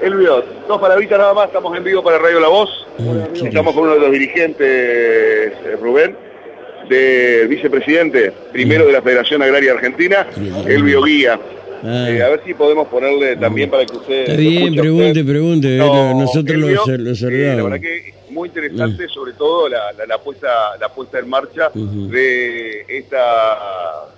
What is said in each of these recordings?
Elvio, dos palabritas nada más, estamos en vivo para Radio La Voz. Estamos con uno de los dirigentes, eh, Rubén, del vicepresidente primero de la Federación Agraria Argentina, Elvio Guía. Ah. Eh, a ver si podemos ponerle también para que usted... Está bien, pregunte, usted. pregunte. No, Nosotros lo, eh, la saludamos. verdad que muy interesante, sobre todo la, la, la puesta, la puesta en marcha de esta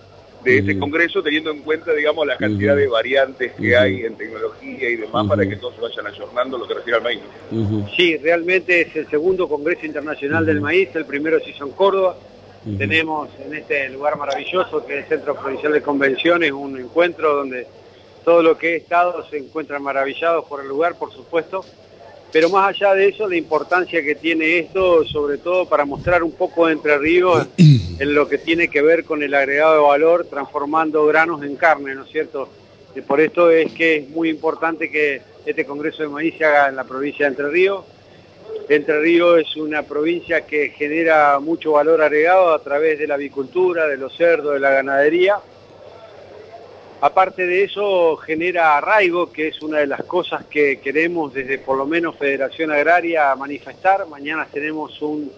de este Ujú. congreso, teniendo en cuenta, digamos, la cantidad de variantes que hay en tecnología y demás para que todos se vayan ayornando lo que refiere al maíz. Sí, realmente es el segundo Congreso Internacional del Maíz, el primero se hizo en Córdoba. Tenemos en este lugar maravilloso que es el Centro Provincial de Convenciones un encuentro donde todo lo que he estado se encuentran maravillados por el lugar, por supuesto. Pero más allá de eso, la importancia que tiene esto, sobre todo para mostrar un poco de Entre Ríos en lo que tiene que ver con el agregado de valor, transformando granos en carne, ¿no es cierto? Y por esto es que es muy importante que este Congreso de Maíz se haga en la provincia de Entre Ríos. Entre Ríos es una provincia que genera mucho valor agregado a través de la avicultura, de los cerdos, de la ganadería. Aparte de eso, genera arraigo, que es una de las cosas que queremos desde por lo menos Federación Agraria manifestar. Mañana tenemos un,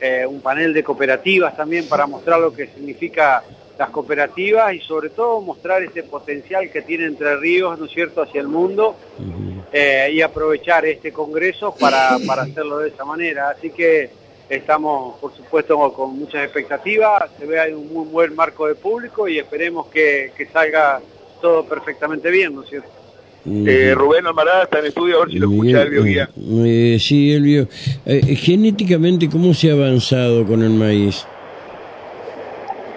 eh, un panel de cooperativas también para mostrar lo que significa las cooperativas y sobre todo mostrar ese potencial que tiene Entre Ríos, ¿no es cierto?, hacia el mundo eh, y aprovechar este congreso para, para hacerlo de esa manera. Así que estamos, por supuesto, con muchas expectativas, se ve ahí un muy buen marco de público y esperemos que, que salga todo perfectamente bien, ¿no es cierto? Eh, Rubén Almarada está en estudio, a ver si lo escucha Elvio Guía. eh, sí, Elvio. Eh, genéticamente, ¿cómo se ha avanzado con el maíz?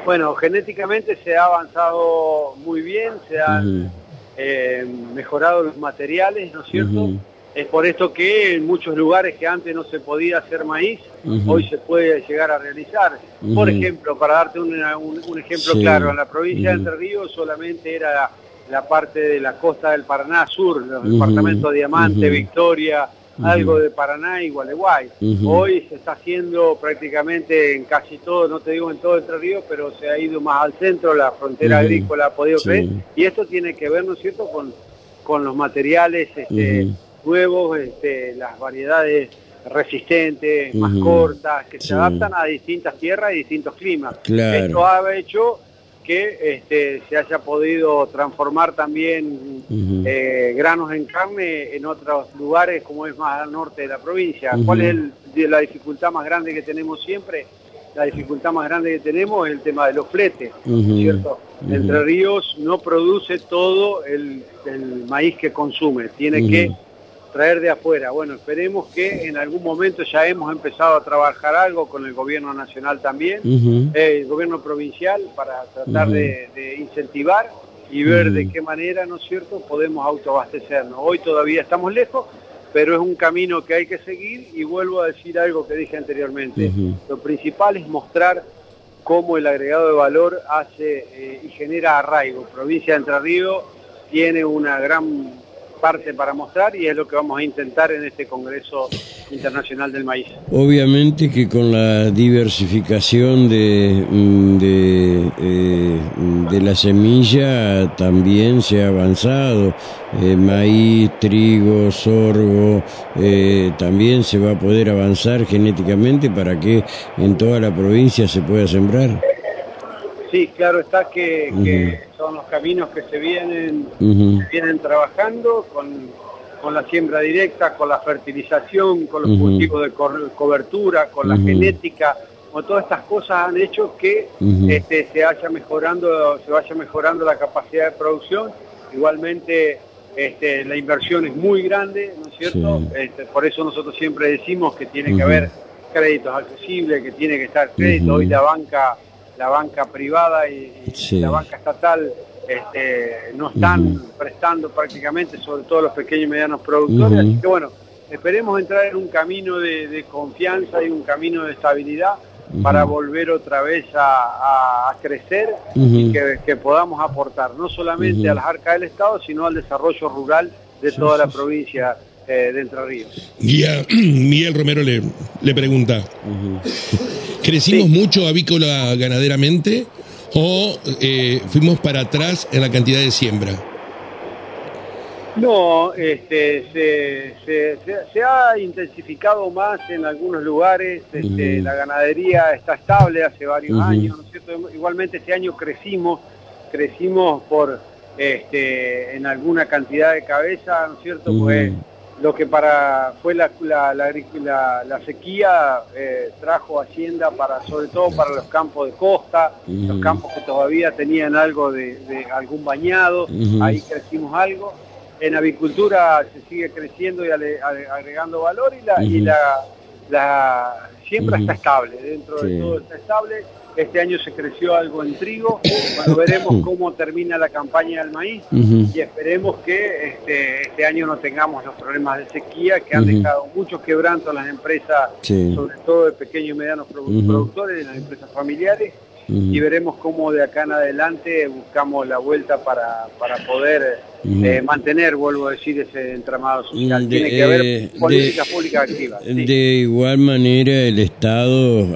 Bueno, genéticamente se ha avanzado muy bien, se han eh, mejorado los materiales, ¿no es cierto? Es por esto que en muchos lugares que antes no se podía hacer maíz, hoy se puede llegar a realizar. Por ejemplo, para darte una- un, un ejemplo Sí. claro, en la provincia de Entre Ríos solamente era la, la parte de la costa del Paraná Sur, los departamentos Diamante. Victoria, algo de Paraná y Gualeguay. Hoy se está haciendo prácticamente en casi todo, no te digo en todo Entre Ríos, pero se ha ido más al centro, la frontera agrícola ha podido Sí. crecer. Y esto tiene que ver, ¿no es cierto?, con, con los materiales este, Ujú. nuevos, este, las variedades resistentes, más cortas, que Sí. se adaptan a distintas tierras y distintos climas. Claro. Esto ha hecho que este, se haya podido transformar también eh, granos en carne en otros lugares como es más al norte de la provincia. ¿Cuál es el- la dificultad más grande que tenemos siempre? La dificultad más grande que tenemos es el tema de los fletes. ¿cierto? Entre Ríos no produce todo el, el maíz que consume, tiene que traer de afuera. Bueno, esperemos que en algún momento ya hemos empezado a trabajar algo con el gobierno nacional también, eh, el gobierno provincial, para tratar de, de incentivar y ver de qué manera, ¿no es cierto?, podemos autoabastecernos. Hoy todavía estamos lejos, pero es un camino que hay que seguir y vuelvo a decir algo que dije anteriormente. Lo principal es mostrar cómo el agregado de valor hace eh, y genera arraigo. Provincia de Entre Ríos tiene una gran parte para mostrar y es lo que vamos a intentar en este Congreso Internacional del Maíz. Obviamente que con la diversificación de, mm, de, eh, de la semilla también se ha avanzado. Eh, maíz, trigo, sorgo, eh, también se va a poder avanzar genéticamente para que en toda la provincia se pueda sembrar. Sí, claro está que, son los caminos que se vienen, vienen trabajando con, con la siembra directa, con la fertilización, con los cultivos de co- cobertura, con la genética, con todas estas cosas han hecho que este, se haya mejorando, se vaya mejorando la capacidad de producción. Igualmente este, la inversión es muy grande, ¿no es cierto? Sí. Este, por eso nosotros siempre decimos que tiene que haber créditos accesibles, que tiene que estar crédito. Hoy la banca, la banca privada y, y Sí. la banca estatal este, no están prestando prácticamente, sobre todo los pequeños y medianos productores. Así que bueno, esperemos entrar en un camino de, de confianza y un camino de estabilidad para volver otra vez a, a- a crecer y que, que podamos aportar no solamente a las arcas del Estado, sino al desarrollo rural de Sí, toda sí, la sí. provincia eh, de Entre Ríos. Guía, Miguel Romero le, le pregunta. ¿Crecimos Sí. mucho avícola ganaderamente o eh, fuimos para atrás en la cantidad de siembra? No, este, se, se, se, ha intensificado más en algunos lugares, este, la ganadería está estable hace varios años, ¿no es cierto? Igualmente este año crecimos, crecimos por este, en alguna cantidad de cabeza, ¿no es cierto? Pues lo que para fue la, la, la, sequía eh, trajo Hacienda para sobre todo para los campos de costa, los campos que todavía tenían algo de, algún bañado, ahí crecimos algo. En avicultura se sigue creciendo y agregando valor y la, y la, la siembra está estable, dentro de todo está estable este año se creció algo en trigo. Bueno, veremos cómo termina la campaña del maíz y esperemos que este, este, año no tengamos los problemas de sequía que han dejado muchos quebrantos a las empresas, sobre todo de pequeños y medianos productores, de las empresas familiares. Y veremos cómo de acá en adelante buscamos la vuelta para, para poder eh, mantener, vuelvo a decir, ese entramado social. Tiene que haber eh, políticas públicas activas. De igual manera, el Estado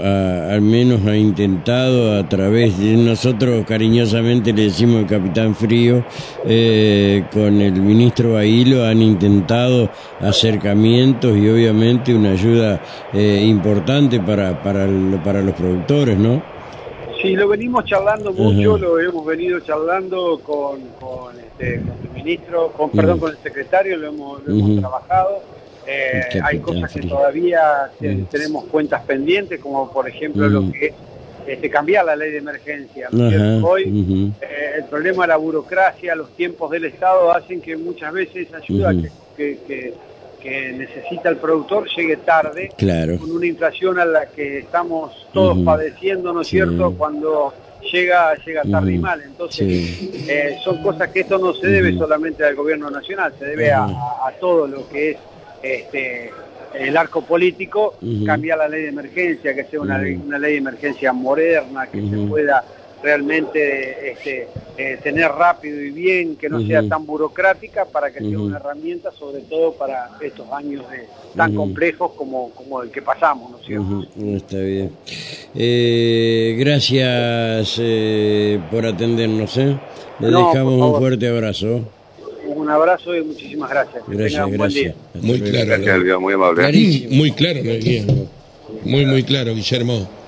al menos ha intentado a través de nosotros cariñosamente le decimos el Capitán Frío, eh, con el ministro Bailo han intentado acercamientos y obviamente una ayuda importante para, para, para los productores, ¿no? Sí, lo venimos charlando mucho, lo hemos venido charlando con, con, este, con el ministro, con, perdón, con el secretario, lo hemos, trabajado. Eh, hay cosas que todavía tenemos cuentas pendientes, como por ejemplo lo que es este, cambiar la ley de emergencia. Hoy eh, el problema de la burocracia, los tiempos del Estado hacen que muchas veces ayuda que, que que necesita el productor llegue tarde, con una inflación a la que estamos todos padeciendo, ¿no es cierto? Cuando llega llega tarde y mal. Entonces, eh, son cosas que esto no se debe solamente al gobierno nacional, se debe a, todo lo que es este el arco político, cambiar la ley de emergencia, que sea una, una ley de emergencia moderna, que se pueda realmente este, eh, tener rápido y bien, que no sea tan burocrática para que sea una herramienta, sobre todo para estos años tan complejos como, como el que pasamos, ¿no es cierto? Está bien. Eh, gracias eh, por atendernos, ¿eh? Le dejamos un fuerte abrazo. Un abrazo y muchísimas gracias. Gracias, gracias. Muy claro. muy amable. Muy claro, muy, muy claro, Guillermo.